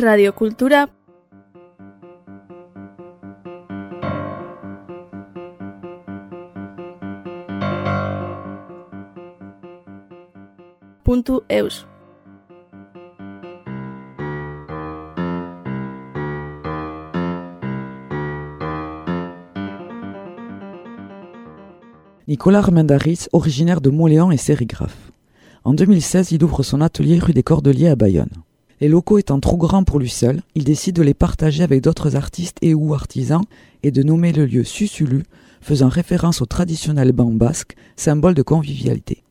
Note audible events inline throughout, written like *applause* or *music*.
radiocultura puntu eus. Nicolas Armendaris, originaire de Montléon et sérigraphe. En 2016, il ouvre son atelier rue des Cordeliers à Bayonne. Les locaux étant trop grands pour lui seul, il décide de les partager avec d'autres artistes et ou artisans et de nommer le lieu Susulu, faisant référence au traditionnel banc basque, symbole de convivialité.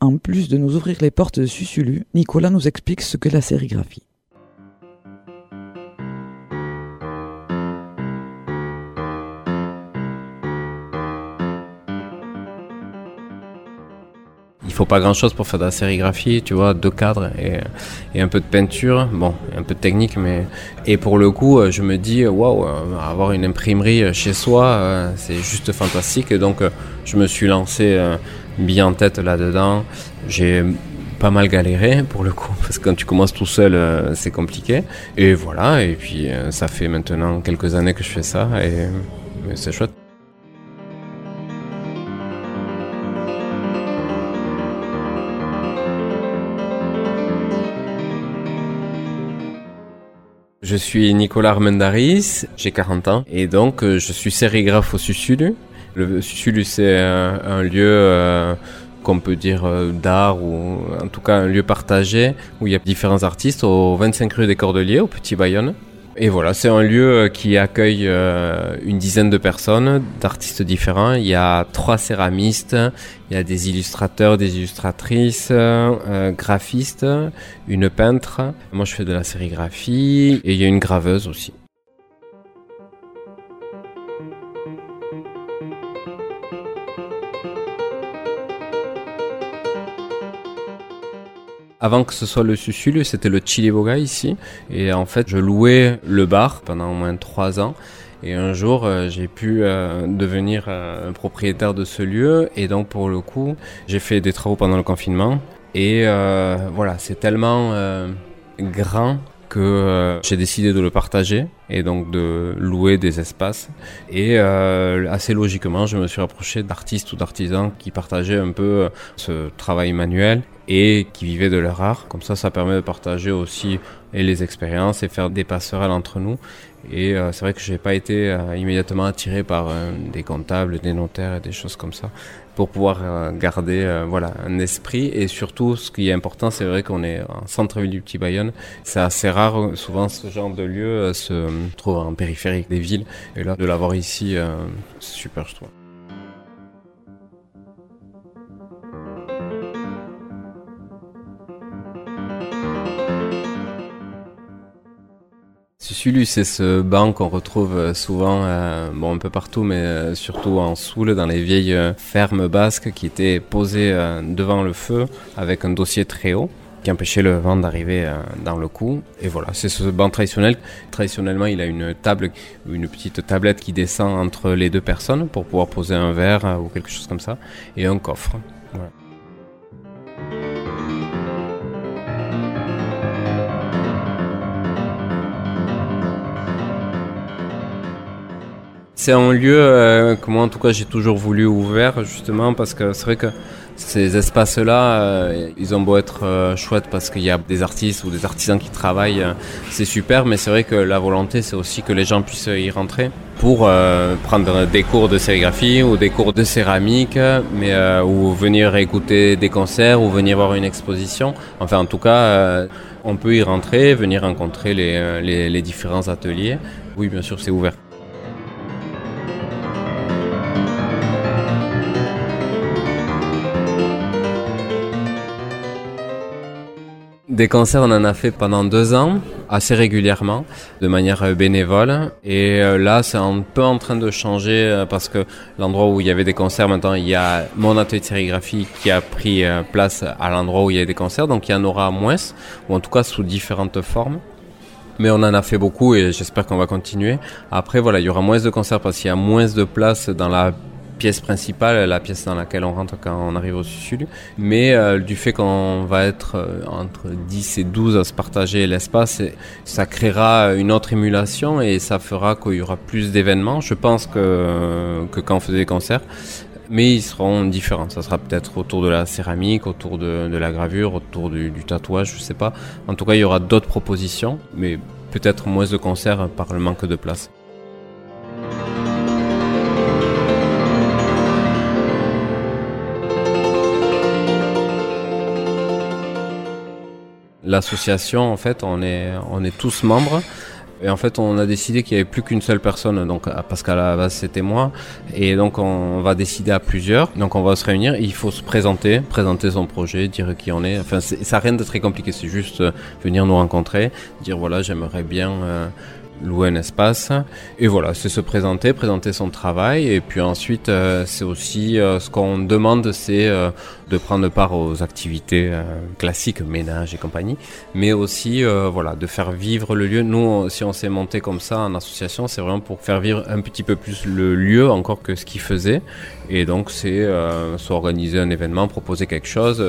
En plus de nous ouvrir les portes de Susulu, Nicolas nous explique ce qu'est la sérigraphie. Il faut pas grand chose pour faire de la sérigraphie, tu vois, deux cadres et, un peu de peinture, bon, un peu de technique, mais et pour le coup, euh, je me dis waouh, euh, avoir une imprimerie chez soi, euh, c'est juste fantastique. Et donc, je me suis lancé bien en tête là-dedans. J'ai pas mal galéré pour le coup, *laughs* parce que quand tu commences tout seul, c'est compliqué. Et voilà, et puis ça fait maintenant quelques années que je fais ça, et c'est chouette. Je suis Nicolas Armendaris, j'ai 40 ans et donc euh, je suis sérigraphe au Susulu. Le Susulu c'est un, lieu euh, qu'on peut dire euh, d'art ou en tout cas un lieu partagé où il y a différents artistes au 25 rue des Cordeliers au Petit Bayonne. Et voilà, c'est un lieu euh, qui accueille euh, une dizaine de personnes, d'artistes différents. Il y a trois céramistes, il y a des illustrateurs, des illustratrices, euh, graphistes, une peintre. Moi, je fais de la sérigraphie et il y a une graveuse aussi. Avant que ce soit le Susulu, c'était le Chili Boga ici. Et en fait, je louais le bar pendant au moins trois ans. Et un jour, euh, j'ai pu euh, devenir euh, un propriétaire de ce lieu. Et donc, pour le coup, j'ai fait des travaux pendant le confinement. Et voilà, c'est tellement grand que j'ai décidé de le partager et donc de louer des espaces. Et assez logiquement, je me suis rapproché d'artistes ou d'artisans qui partageaient un peu ce travail manuel et qui vivaient de leur art. Comme ça, ça permet de partager aussi et les expériences et faire des passerelles entre nous. Et euh, c'est vrai que j'ai pas été euh, immédiatement attiré par euh, des comptables, des notaires et des choses comme ça pour pouvoir garder voilà un esprit et surtout ce qui est important c'est vrai qu'on est en centre-ville du Petit Bayonne c'est assez rare souvent ce genre de lieu se trouve en périphérie des villes et là de l'avoir ici c'est super je trouve C'est ce banc qu'on retrouve euh, souvent, euh, bon un peu partout, mais euh, surtout en Soule, dans les vieilles fermes basques qui étaient posées devant le feu avec un dossier très haut qui empêchait le vent d'arriver dans le cou. Et voilà, c'est ce banc traditionnel. Traditionnellement, il a une table, une petite tablette qui descend entre les deux personnes pour pouvoir poser un verre ou quelque chose comme ça, et un coffre. Voilà. C'est un lieu euh, que moi en tout cas j'ai toujours voulu ouvert justement parce que c'est vrai que ces espaces-là, euh, ils ont beau être euh, chouettes parce qu'il y a des artistes ou des artisans qui travaillent, c'est super, mais c'est vrai que la volonté c'est aussi que les gens puissent y rentrer pour prendre des cours de sérigraphie ou des cours de céramique, mais ou venir écouter des concerts ou venir voir une exposition. Enfin en tout cas, on peut y rentrer, venir rencontrer les, les différents ateliers. Oui bien sûr c'est ouvert. Des concerts, on en a fait pendant deux ans, assez régulièrement, de manière euh, bénévole. Et euh, là, c'est un peu en train de changer euh, parce que l'endroit où il y avait des concerts, maintenant, il y a mon atelier de sérigraphie qui a pris place à l'endroit où il y a des concerts. Donc, il y en aura moins, ou en tout cas sous différentes formes. Mais on en a fait beaucoup et j'espère qu'on va continuer. Après, voilà, il y aura moins de concerts parce qu'il y a moins de place dans la pièce principale, la pièce dans laquelle on rentre quand on arrive au sud. Mais euh, du fait qu'on va être euh, entre 10 et 12 à se partager l'espace, ça créera une autre émulation et ça fera qu'il y aura plus d'événements, je pense, que, quand on faisait des concerts mais ils seront différents. Ça sera peut-être autour de la céramique, autour de, la gravure, autour du, du, tatouage, je sais pas. En tout cas, il y aura d'autres propositions, mais peut-être moins de concerts par le manque de place. L'association, en fait, on est, on est tous membres. Et en fait, on a décidé qu'il n'y avait plus qu'une seule personne, donc parce qu'à la base c'était moi. Et donc on va décider à plusieurs. Donc on va se réunir. Il faut se présenter, présenter son projet, dire qui on est. Enfin, ça n'a rien de très compliqué. C'est juste euh, venir nous rencontrer, dire voilà, j'aimerais bien. Euh, louer un espace. Et voilà, c'est se présenter, présenter son travail. Et puis ensuite, euh, c'est aussi euh, ce qu'on demande, c'est euh, de prendre part aux activités classiques, ménage et compagnie, mais aussi voilà, de faire vivre le lieu. Nous, si on s'est monté comme ça en association, c'est vraiment pour faire vivre un petit peu plus le lieu encore que ce qu'il faisait. Et donc, c'est soit organiser un événement, proposer quelque chose,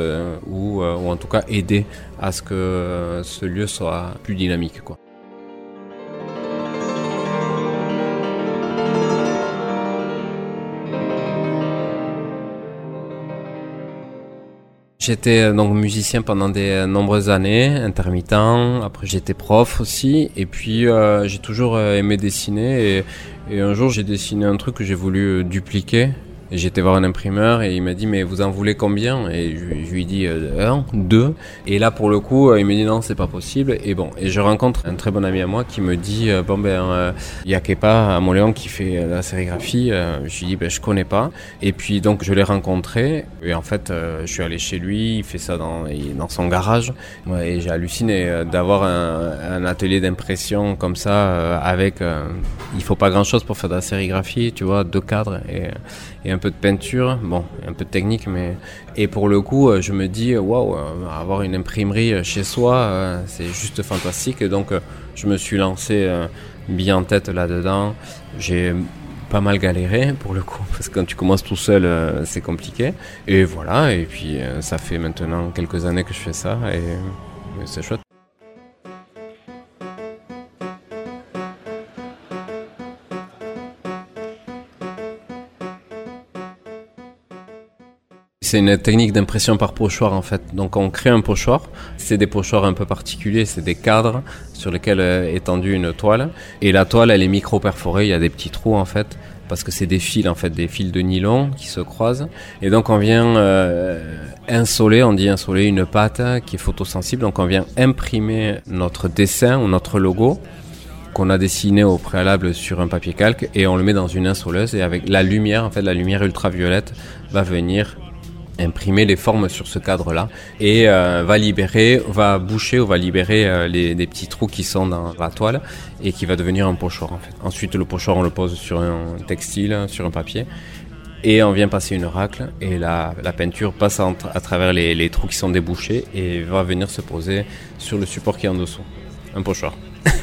ou, ou en tout cas aider à ce que ce lieu soit plus dynamique. Quoi. J'étais euh, donc musicien pendant de euh, nombreuses années, intermittent. Après, j'étais prof aussi. Et puis, euh, j'ai toujours aimé dessiner. Et un jour, j'ai dessiné un truc que j'ai voulu dupliquer. J'étais voir un imprimeur et il m'a dit mais vous en voulez combien? Et je, lui ai dit euh, un, deux. Et là pour le coup euh, il me dit non c'est pas possible. Et bon et je rencontre un très bon ami à moi qui me dit euh, bon ben il y a Kepa à Montléon qui fait la sérigraphie. je lui dis ben je connais pas. Et puis donc je l'ai rencontré et en fait je suis allé chez lui. Il fait ça dans dans son garage. et j'ai halluciné d'avoir un, atelier d'impression comme ça avec il faut pas grand chose pour faire de la sérigraphie tu vois deux cadres et, peu de peinture, bon, un peu de technique, mais et pour le coup, euh, je me dis waouh, euh, avoir une imprimerie euh, chez soi, c'est juste fantastique. Donc, je me suis lancé bien en tête là-dedans. J'ai pas mal galéré pour le coup, parce que quand tu commences tout seul, c'est compliqué. Et voilà, et puis ça fait maintenant quelques années que je fais ça, et c'est chouette. C'est une technique d'impression par pochoir en fait. Donc on crée un pochoir, c'est des pochoirs un peu particuliers, c'est des cadres sur lesquels est tendue une toile. Et la toile elle est micro perforée, il y a des petits trous en fait parce que c'est des fils en fait, des fils de nylon qui se croisent. Et donc on vient euh, insoler, on dit insoler une pâte qui est photosensible. Donc on vient imprimer notre dessin ou notre logo qu'on a dessiné au préalable sur un papier calque et on le met dans une insoleuse et avec la lumière, en fait la lumière ultraviolette va venir imprimer les formes sur ce cadre-là et euh, va libérer, va boucher ou va libérer euh, les, petits trous qui sont dans la toile et qui va devenir un pochoir en fait. Ensuite le pochoir on le pose sur un textile, sur un papier et on vient passer une racle et la, la peinture passe à travers les, les, trous qui sont débouchés et va venir se poser sur le support qui est en dessous. Un pochoir. *laughs*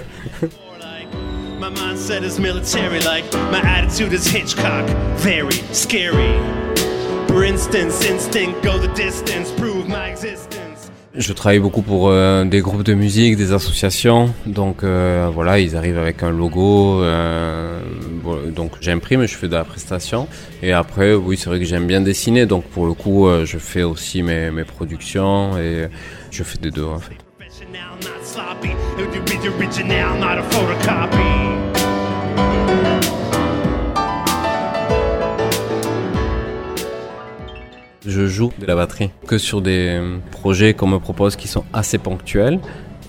Je travaille beaucoup pour euh, des groupes de musique, des associations, donc euh, voilà, ils arrivent avec un logo, euh, donc j'imprime, je fais de la prestation, et après, oui, c'est vrai que j'aime bien dessiner, donc pour le coup, je fais aussi mes, mes productions et je fais des deux en fait. Je joue de la batterie que sur des projets qu'on me propose qui sont assez ponctuels.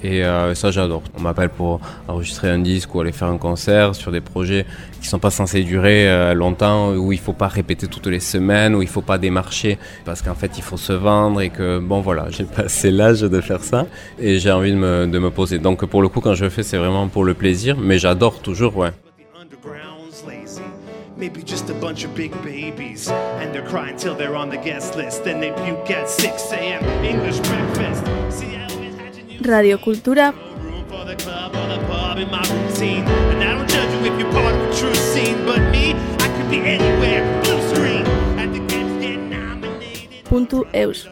Et euh, ça, j'adore. On m'appelle pour enregistrer un disque ou aller faire un concert sur des projets qui sont pas censés durer euh, longtemps, où il faut pas répéter toutes les semaines, où il faut pas démarcher parce qu'en fait il faut se vendre et que bon voilà, j'ai passé l'âge de faire ça et j'ai envie de me, de me poser. Donc pour le coup, quand je le fais, c'est vraiment pour le plaisir, mais j'adore toujours, ouais. Maybe just a bunch of big babies. And they're crying till they're on the guest list. Then they puke at 6 a.m. English breakfast. See, I always had Radio Cultura. Room for the club or the pub in my routine. And I don't judge you if you're part of a true scene. But me, I could be anywhere. Blue screen. At the games, nominated. Punto Eus.